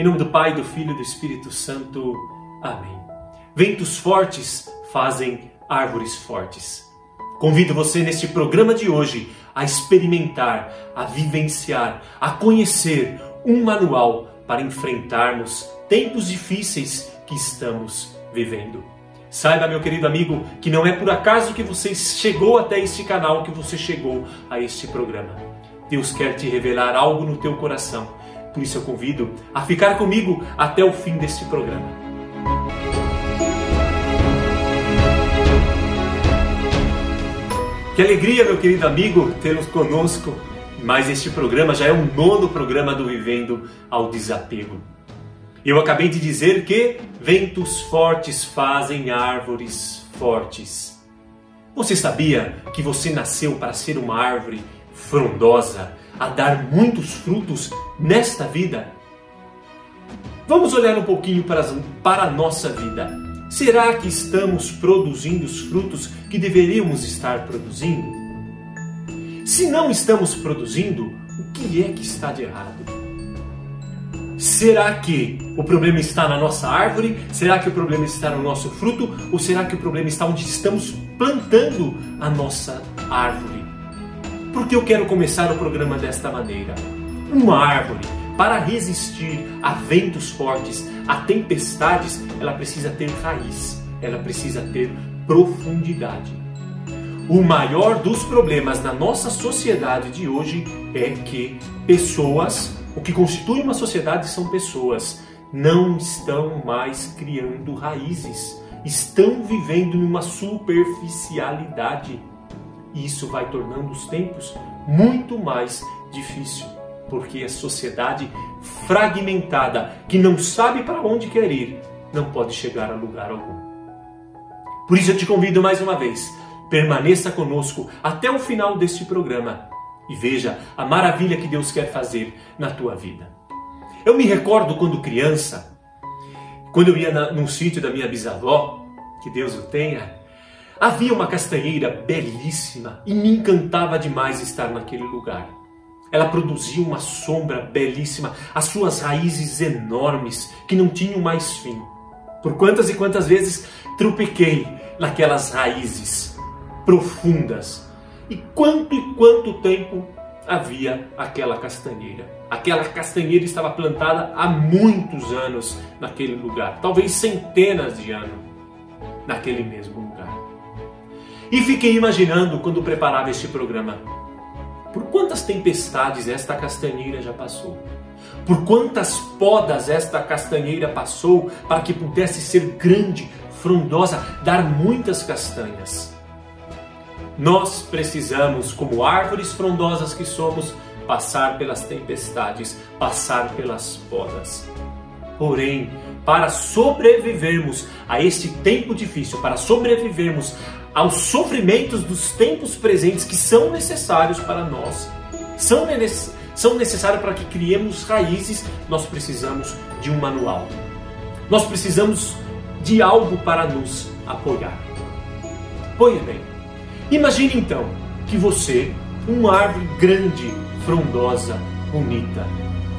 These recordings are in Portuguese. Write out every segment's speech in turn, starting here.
Em nome do Pai, do Filho e do Espírito Santo. Amém. Ventos fortes fazem árvores fortes. Convido você neste programa de hoje a experimentar, a vivenciar, a conhecer um manual para enfrentarmos tempos difíceis que estamos vivendo. Saiba, meu querido amigo, que não é por acaso que você chegou até este canal, que você chegou a este programa. Deus quer te revelar algo no teu coração. Por isso eu convido a ficar comigo até o fim deste programa. Que alegria, meu querido amigo, tê-los conosco. Mas este programa já é o nono programa do Vivendo ao Desapego. Eu acabei de dizer que ventos fortes fazem árvores fortes. Você sabia que você nasceu para ser uma árvore frondosa, a dar muitos frutos nesta vida? Vamos olhar um pouquinho para, para a nossa vida. Será que estamos produzindo os frutos que deveríamos estar produzindo? Se não estamos produzindo, o que é que está de errado? Será que o problema está na nossa árvore? Será que o problema está no nosso fruto? Ou será que o problema está onde estamos plantando a nossa árvore? Porque eu quero começar o programa desta maneira. Uma árvore, para resistir a ventos fortes, a tempestades, ela precisa ter raiz, ela precisa ter profundidade. O maior dos problemas na nossa sociedade de hoje é que pessoas o que constitui uma sociedade são pessoas. Não estão mais criando raízes, estão vivendo em uma superficialidade. E isso vai tornando os tempos muito mais difícil, porque a sociedade fragmentada, que não sabe para onde quer ir, não pode chegar a lugar algum. Por isso eu te convido mais uma vez, permaneça conosco até o final deste programa e veja a maravilha que Deus quer fazer na tua vida. Eu me recordo quando criança, quando eu ia na, num sítio da minha bisavó, que Deus o tenha, havia uma castanheira belíssima e me encantava demais estar naquele lugar. Ela produzia uma sombra belíssima, as suas raízes enormes que não tinham mais fim. Por quantas e quantas vezes tropequei naquelas raízes profundas e quanto e quanto tempo havia aquela castanheira? Aquela castanheira estava plantada há muitos anos naquele lugar, talvez centenas de anos naquele mesmo lugar. E fiquei imaginando quando preparava este programa, por quantas tempestades esta castanheira já passou? Por quantas podas esta castanheira passou para que pudesse ser grande, frondosa, dar muitas castanhas? Nós precisamos, como árvores frondosas que somos, passar pelas tempestades, passar pelas podas. Porém, para sobrevivermos a este tempo difícil, para sobrevivermos aos sofrimentos dos tempos presentes que são necessários para nós, são, são necessários para que criemos raízes, nós precisamos de um manual. Nós precisamos de algo para nos apoiar. Pois bem, Imagine então que você, uma árvore grande, frondosa, bonita,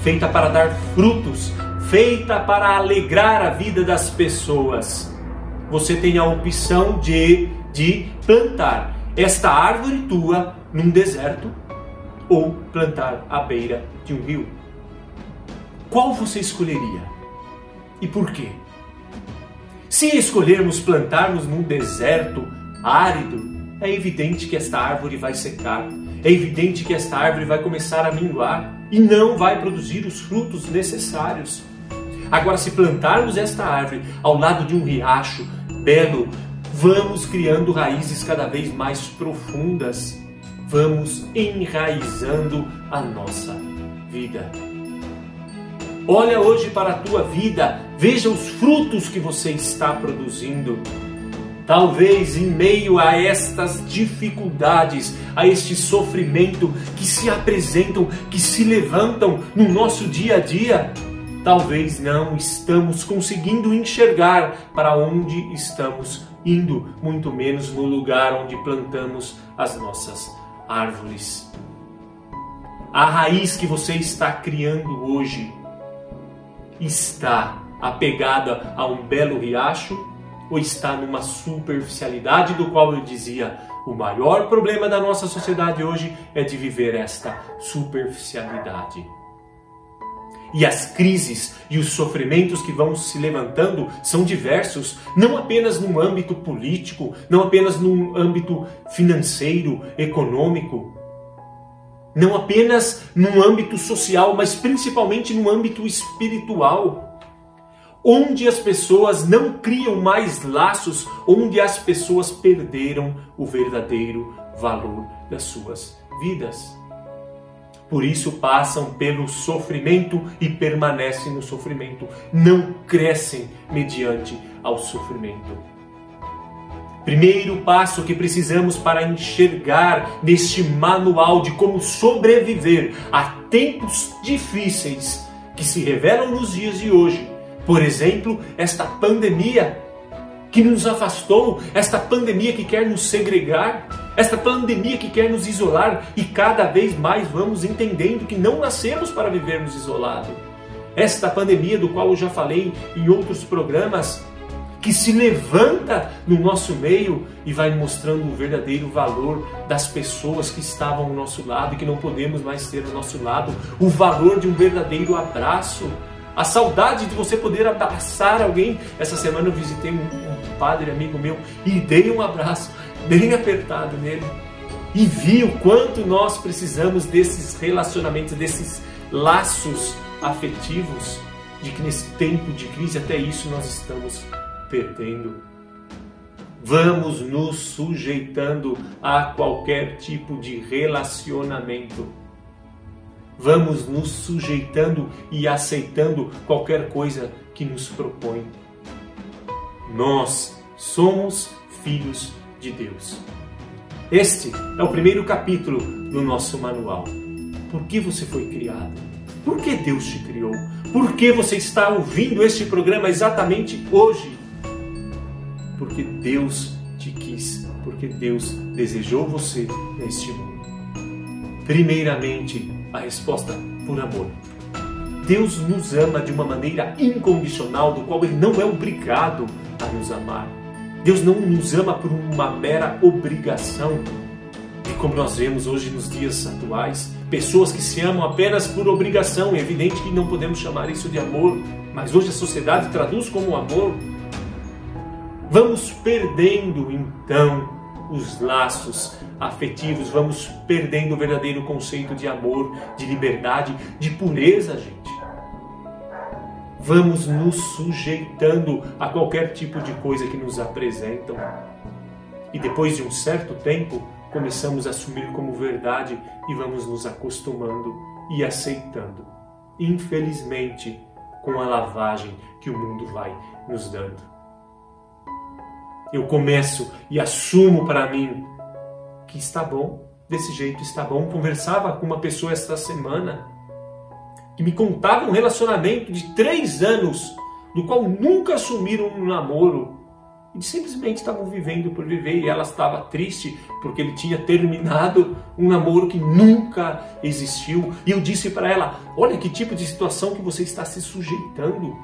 feita para dar frutos, feita para alegrar a vida das pessoas, você tem a opção de, de plantar esta árvore tua num deserto ou plantar à beira de um rio. Qual você escolheria? E por quê? Se escolhermos plantarmos num deserto árido, é evidente que esta árvore vai secar, é evidente que esta árvore vai começar a minguar e não vai produzir os frutos necessários. Agora, se plantarmos esta árvore ao lado de um riacho belo, vamos criando raízes cada vez mais profundas, vamos enraizando a nossa vida. Olha hoje para a tua vida, veja os frutos que você está produzindo. Talvez em meio a estas dificuldades, a este sofrimento que se apresentam, que se levantam no nosso dia a dia, talvez não estamos conseguindo enxergar para onde estamos indo, muito menos no lugar onde plantamos as nossas árvores. A raiz que você está criando hoje está apegada a um belo riacho ou está numa superficialidade do qual eu dizia o maior problema da nossa sociedade hoje é de viver esta superficialidade. E as crises e os sofrimentos que vão se levantando são diversos, não apenas no âmbito político, não apenas no âmbito financeiro, econômico, não apenas no âmbito social, mas principalmente no âmbito espiritual onde as pessoas não criam mais laços, onde as pessoas perderam o verdadeiro valor das suas vidas. Por isso passam pelo sofrimento e permanecem no sofrimento, não crescem mediante ao sofrimento. Primeiro passo que precisamos para enxergar neste manual de como sobreviver a tempos difíceis que se revelam nos dias de hoje. Por exemplo, esta pandemia que nos afastou, esta pandemia que quer nos segregar, esta pandemia que quer nos isolar e cada vez mais vamos entendendo que não nascemos para vivermos isolados. Esta pandemia, do qual eu já falei em outros programas, que se levanta no nosso meio e vai mostrando o verdadeiro valor das pessoas que estavam ao nosso lado e que não podemos mais ter ao nosso lado, o valor de um verdadeiro abraço, a saudade de você poder abraçar alguém. Essa semana eu visitei um padre amigo meu e dei um abraço bem apertado nele e vi o quanto nós precisamos desses relacionamentos, desses laços afetivos, de que nesse tempo de crise até isso nós estamos perdendo. Vamos nos sujeitando a qualquer tipo de relacionamento vamos nos sujeitando e aceitando qualquer coisa que nos propõe. Nós somos filhos de Deus. Este é o primeiro capítulo do nosso manual. Por que você foi criado? Por que Deus te criou? Por que você está ouvindo este programa exatamente hoje? Porque Deus te quis, porque Deus desejou você neste mundo. Primeiramente, a resposta por amor. Deus nos ama de uma maneira incondicional, do qual Ele não é obrigado a nos amar. Deus não nos ama por uma mera obrigação. E como nós vemos hoje nos dias atuais, pessoas que se amam apenas por obrigação. É evidente que não podemos chamar isso de amor, mas hoje a sociedade traduz como amor. Vamos perdendo então os laços afetivos, vamos perdendo o verdadeiro conceito de amor, de liberdade, de pureza, gente. Vamos nos sujeitando a qualquer tipo de coisa que nos apresentam. E depois de um certo tempo, começamos a assumir como verdade e vamos nos acostumando e aceitando. Infelizmente, com a lavagem que o mundo vai nos dando eu começo e assumo para mim que está bom, desse jeito está bom. Conversava com uma pessoa esta semana que me contava um relacionamento de três anos, do qual nunca assumiram um namoro. E simplesmente estavam vivendo por viver e ela estava triste porque ele tinha terminado um namoro que nunca existiu. E eu disse para ela: Olha que tipo de situação que você está se sujeitando.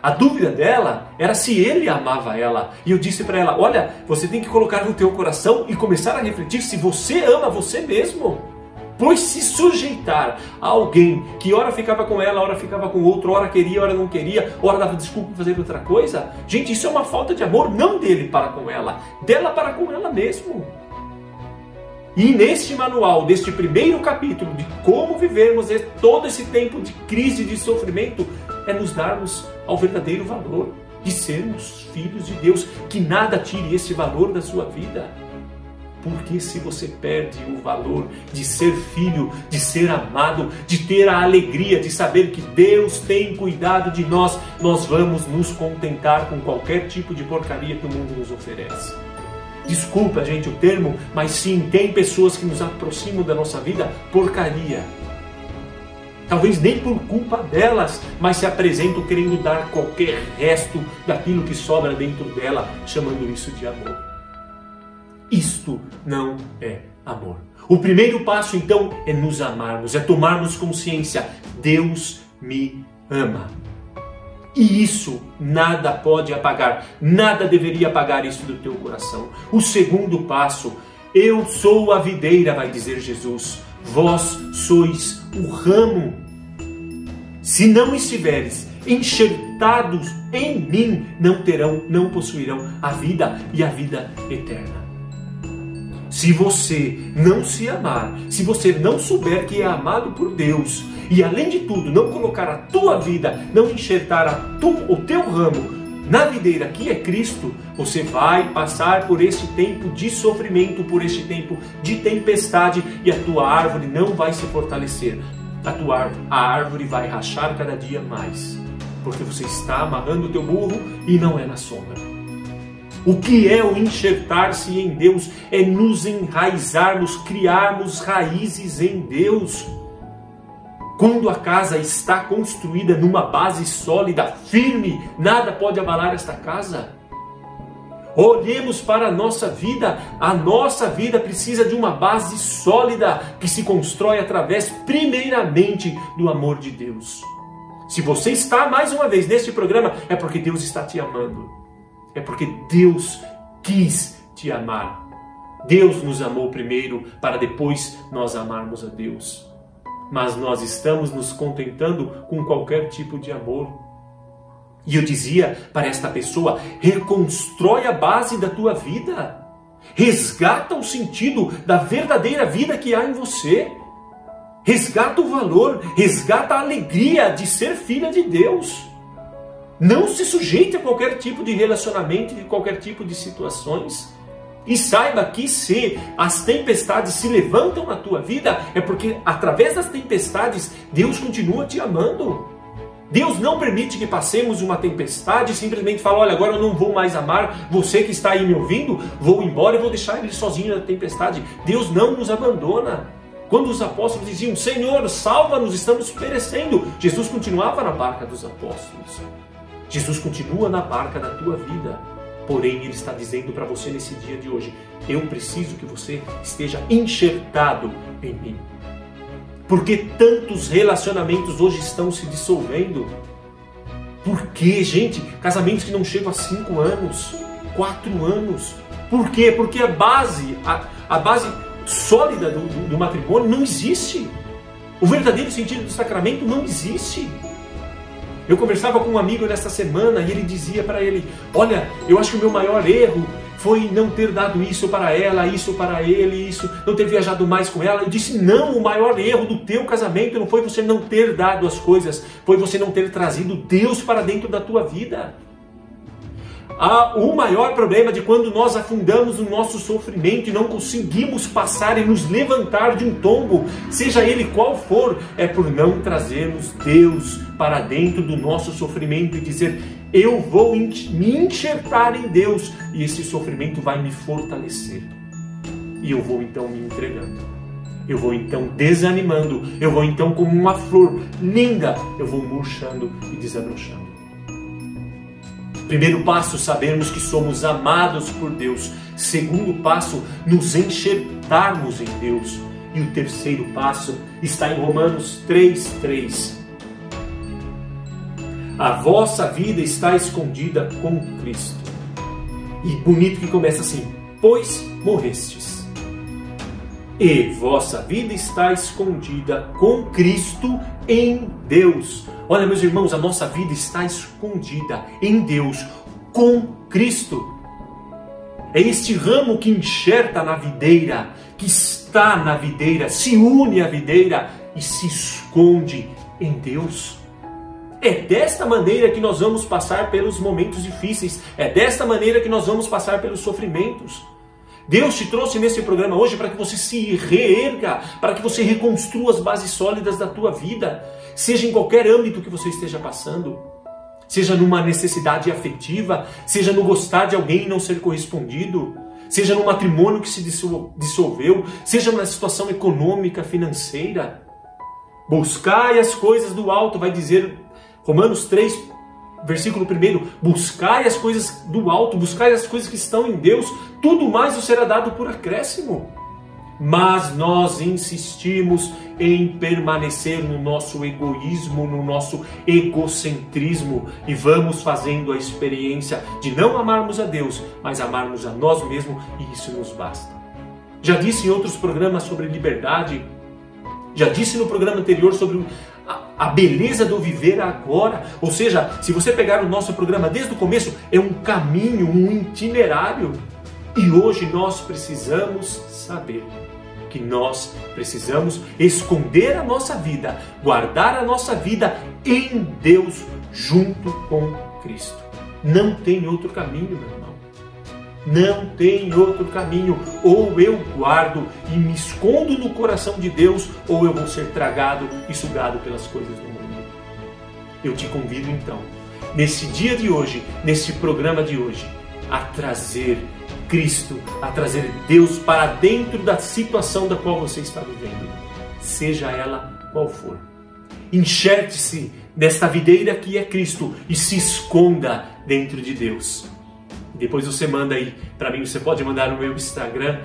A dúvida dela era se ele amava ela. E eu disse para ela: Olha, você tem que colocar no teu coração e começar a refletir se você ama você mesmo. Pois se sujeitar a alguém que ora ficava com ela, ora ficava com outro, ora queria, ora não queria, ora dava desculpa fazer outra coisa, gente, isso é uma falta de amor não dele para com ela, dela para com ela mesmo. E neste manual, deste primeiro capítulo de como vivermos todo esse tempo de crise, de sofrimento, é nos darmos ao verdadeiro valor de sermos filhos de Deus. Que nada tire esse valor da sua vida. Porque se você perde o valor de ser filho, de ser amado, de ter a alegria de saber que Deus tem cuidado de nós, nós vamos nos contentar com qualquer tipo de porcaria que o mundo nos oferece. Desculpa, gente, o termo, mas sim, tem pessoas que nos aproximam da nossa vida porcaria talvez nem por culpa delas, mas se apresentam querendo dar qualquer resto daquilo que sobra dentro dela, chamando isso de amor. Isto não é amor. O primeiro passo então é nos amarmos, é tomarmos consciência: Deus me ama. E isso nada pode apagar, nada deveria apagar isso do teu coração. O segundo passo, eu sou a videira, vai dizer Jesus, vós sois o ramo. Se não estiveres enxertados em mim, não terão, não possuirão a vida e a vida eterna. Se você não se amar, se você não souber que é amado por Deus, e além de tudo, não colocar a tua vida, não enxertar a tu, o teu ramo na videira que é Cristo, você vai passar por esse tempo de sofrimento, por este tempo de tempestade, e a tua árvore não vai se fortalecer. A tua árvore, a árvore vai rachar cada dia mais, porque você está amarrando o teu burro e não é na sombra. O que é o enxertar-se em Deus? É nos enraizarmos, criarmos raízes em Deus. Quando a casa está construída numa base sólida, firme, nada pode abalar esta casa. Olhemos para a nossa vida. A nossa vida precisa de uma base sólida que se constrói através, primeiramente, do amor de Deus. Se você está mais uma vez neste programa, é porque Deus está te amando. É porque Deus quis te amar. Deus nos amou primeiro para depois nós amarmos a Deus. Mas nós estamos nos contentando com qualquer tipo de amor. E eu dizia para esta pessoa: reconstrói a base da tua vida. Resgata o sentido da verdadeira vida que há em você. Resgata o valor, resgata a alegria de ser filha de Deus. Não se sujeite a qualquer tipo de relacionamento, de qualquer tipo de situações. E saiba que se as tempestades se levantam na tua vida, é porque através das tempestades Deus continua te amando. Deus não permite que passemos uma tempestade e simplesmente fala: olha, agora eu não vou mais amar você que está aí me ouvindo, vou embora e vou deixar ele sozinho na tempestade. Deus não nos abandona. Quando os apóstolos diziam: Senhor, salva-nos, estamos perecendo, Jesus continuava na barca dos apóstolos. Jesus continua na barca da tua vida. Porém, Ele está dizendo para você nesse dia de hoje: eu preciso que você esteja enxertado em mim. Porque tantos relacionamentos hoje estão se dissolvendo? Por quê, gente? Casamentos que não chegam a cinco anos, quatro anos. Por quê? Porque a base, a, a base sólida do, do, do matrimônio não existe. O verdadeiro sentido do sacramento não existe. Eu conversava com um amigo nesta semana e ele dizia para ele: Olha, eu acho que o meu maior erro foi não ter dado isso para ela, isso para ele, isso, não ter viajado mais com ela. Eu disse: Não, o maior erro do teu casamento não foi você não ter dado as coisas, foi você não ter trazido Deus para dentro da tua vida o maior problema de quando nós afundamos no nosso sofrimento e não conseguimos passar e nos levantar de um tombo, seja ele qual for, é por não trazermos Deus para dentro do nosso sofrimento e dizer: Eu vou me enxertar em Deus e esse sofrimento vai me fortalecer. E eu vou então me entregando. Eu vou então desanimando, eu vou então como uma flor linda, eu vou murchando e desabrochando. Primeiro passo, sabermos que somos amados por Deus. Segundo passo, nos enxertarmos em Deus. E o terceiro passo está em Romanos 3:3. A vossa vida está escondida com Cristo. E bonito que começa assim: pois morrestes. E vossa vida está escondida com Cristo em Deus. Olha, meus irmãos, a nossa vida está escondida em Deus, com Cristo. É este ramo que enxerta na videira, que está na videira, se une à videira e se esconde em Deus. É desta maneira que nós vamos passar pelos momentos difíceis, é desta maneira que nós vamos passar pelos sofrimentos. Deus te trouxe nesse programa hoje para que você se reerga, para que você reconstrua as bases sólidas da tua vida seja em qualquer âmbito que você esteja passando, seja numa necessidade afetiva, seja no gostar de alguém e não ser correspondido, seja no matrimônio que se dissolveu, seja na situação econômica, financeira. Buscai as coisas do alto, vai dizer Romanos 3, versículo 1, buscai as coisas do alto, buscai as coisas que estão em Deus, tudo mais vos será dado por acréscimo. mas nós insistimos em permanecer no nosso egoísmo, no nosso egocentrismo e vamos fazendo a experiência de não amarmos a Deus, mas amarmos a nós mesmos e isso nos basta. Já disse em outros programas sobre liberdade, já disse no programa anterior sobre a beleza do viver agora. Ou seja, se você pegar o nosso programa desde o começo, é um caminho, um itinerário. E hoje nós precisamos saber que nós precisamos esconder a nossa vida, guardar a nossa vida em Deus junto com Cristo. Não tem outro caminho, meu irmão. Não tem outro caminho. Ou eu guardo e me escondo no coração de Deus, ou eu vou ser tragado e sugado pelas coisas do mundo. Eu te convido então, nesse dia de hoje, nesse programa de hoje, a trazer Cristo, a trazer Deus para dentro da situação da qual você está vivendo, seja ela qual for. Enxerte-se nesta videira que é Cristo e se esconda dentro de Deus. Depois você manda aí para mim, você pode mandar no meu Instagram,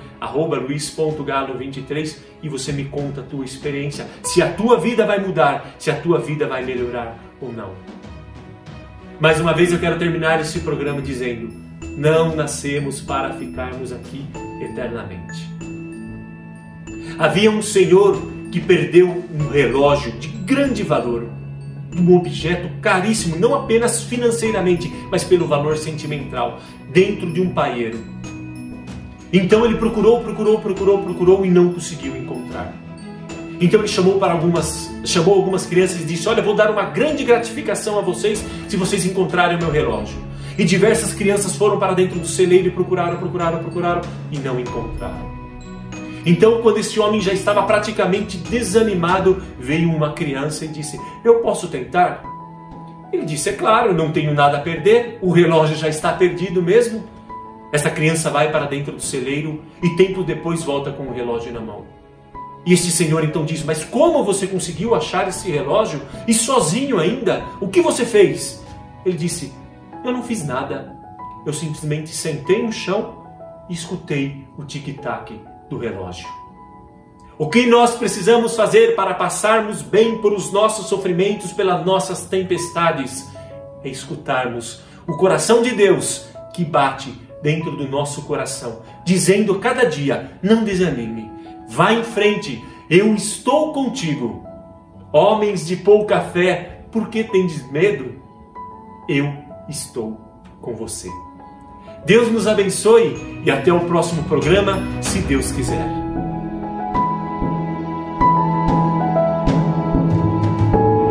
luiz.galo23 e você me conta a tua experiência, se a tua vida vai mudar, se a tua vida vai melhorar ou não. Mais uma vez eu quero terminar esse programa dizendo: não nascemos para ficarmos aqui eternamente. Havia um senhor que perdeu um relógio de grande valor um objeto caríssimo, não apenas financeiramente, mas pelo valor sentimental, dentro de um paeiro. Então ele procurou, procurou, procurou, procurou e não conseguiu encontrar. Então ele chamou para algumas, chamou algumas crianças e disse: "Olha, vou dar uma grande gratificação a vocês se vocês encontrarem o meu relógio". E diversas crianças foram para dentro do celeiro e procuraram, procuraram, procuraram e não encontraram. Então, quando esse homem já estava praticamente desanimado, veio uma criança e disse: Eu posso tentar? Ele disse: É claro, não tenho nada a perder, o relógio já está perdido mesmo. Essa criança vai para dentro do celeiro e tempo depois volta com o relógio na mão. E este senhor então diz: Mas como você conseguiu achar esse relógio e sozinho ainda? O que você fez? Ele disse: Eu não fiz nada. Eu simplesmente sentei no chão e escutei o tic-tac do relógio. O que nós precisamos fazer para passarmos bem por os nossos sofrimentos, pelas nossas tempestades, é escutarmos o coração de Deus que bate dentro do nosso coração, dizendo cada dia: não desanime, vá em frente, eu estou contigo. Homens de pouca fé, por que tendes medo? Eu estou com você. Deus nos abençoe e até o próximo programa, se Deus quiser.